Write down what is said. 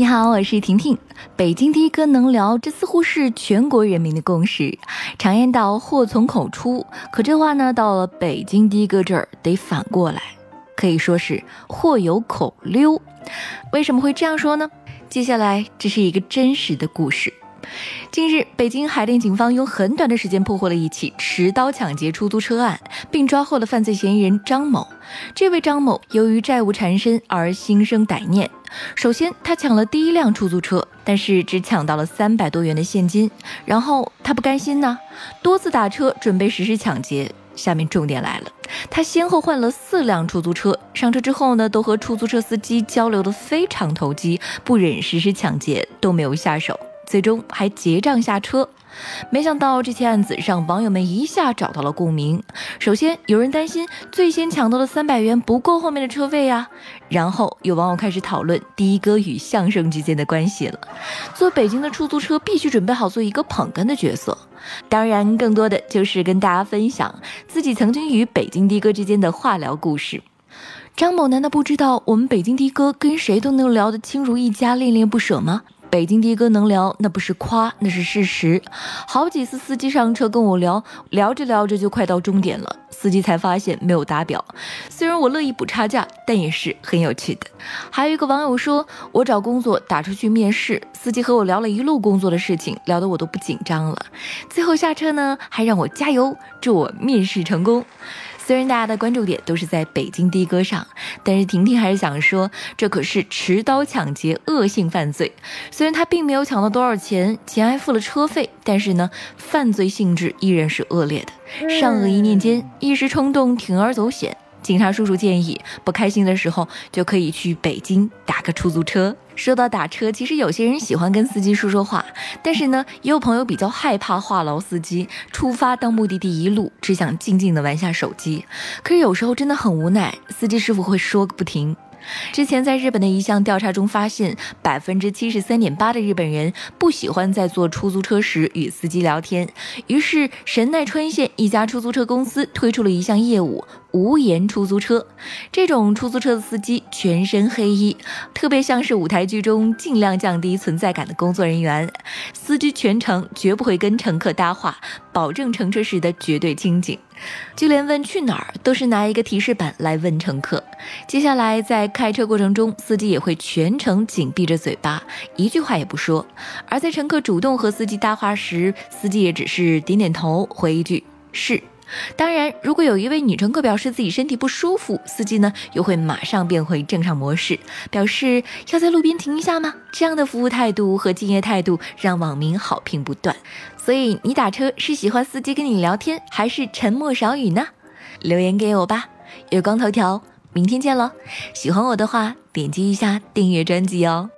你好，我是婷婷。北京的哥能聊，这似乎是全国人民的共识。常言道，祸从口出，可这话呢，到了北京的哥这儿得反过来，可以说是祸有口溜。为什么会这样说呢？接下来这是一个真实的故事。近日，北京海淀警方用很短的时间破获了一起持刀抢劫出租车案，并抓获了犯罪嫌疑人张某。这位张某由于债务缠身而心生歹念。首先，他抢了第一辆出租车，但是只抢到了三百多元的现金。然后他不甘心呢，多次打车准备实施抢劫。下面重点来了，他先后换了四辆出租车，上车之后呢，都和出租车司机交流的非常投机，不忍实施抢劫，都没有下手。最终还结账下车，没想到这起案子让网友们一下找到了共鸣。首先，有人担心最先抢到的三百元不够后面的车费呀。然后有网友开始讨论的哥与相声之间的关系了。做北京的出租车必须准备好做一个捧哏的角色，当然更多的就是跟大家分享自己曾经与北京的哥之间的话聊故事。张某难道不知道我们北京的哥跟谁都能聊得亲如一家，恋恋不舍吗？北京的哥能聊，那不是夸，那是事实。好几次司机上车跟我聊，聊着聊着就快到终点了，司机才发现没有打表。虽然我乐意补差价，但也是很有趣的。还有一个网友说，我找工作打出去面试，司机和我聊了一路工作的事情，聊得我都不紧张了。最后下车呢，还让我加油，祝我面试成功。虽然大家的关注点都是在北京的哥上，但是婷婷还是想说，这可是持刀抢劫恶性犯罪。虽然他并没有抢到多少钱，钱还付了车费，但是呢，犯罪性质依然是恶劣的。善恶一念间，一时冲动铤而走险。警察叔叔建议，不开心的时候就可以去北京打个出租车。说到打车，其实有些人喜欢跟司机说说话，但是呢，也有朋友比较害怕话痨司机。出发到目的地一路只想静静的玩下手机，可是有时候真的很无奈，司机师傅会说个不停。之前在日本的一项调查中发现，百分之七十三点八的日本人不喜欢在坐出租车时与司机聊天。于是，神奈川县一家出租车公司推出了一项业务——无言出租车。这种出租车的司机全身黑衣，特别像是舞台剧中尽量降低存在感的工作人员。司机全程绝不会跟乘客搭话，保证乘车时的绝对清静。就连问去哪儿，都是拿一个提示板来问乘客。接下来在开车过程中，司机也会全程紧闭着嘴巴，一句话也不说。而在乘客主动和司机搭话时，司机也只是点点头，回一句是。当然，如果有一位女乘客表示自己身体不舒服，司机呢又会马上变回正常模式，表示要在路边停一下吗？这样的服务态度和敬业态度让网民好评不断。所以你打车是喜欢司机跟你聊天，还是沉默少语呢？留言给我吧。月光头条，明天见喽！喜欢我的话，点击一下订阅专辑哦。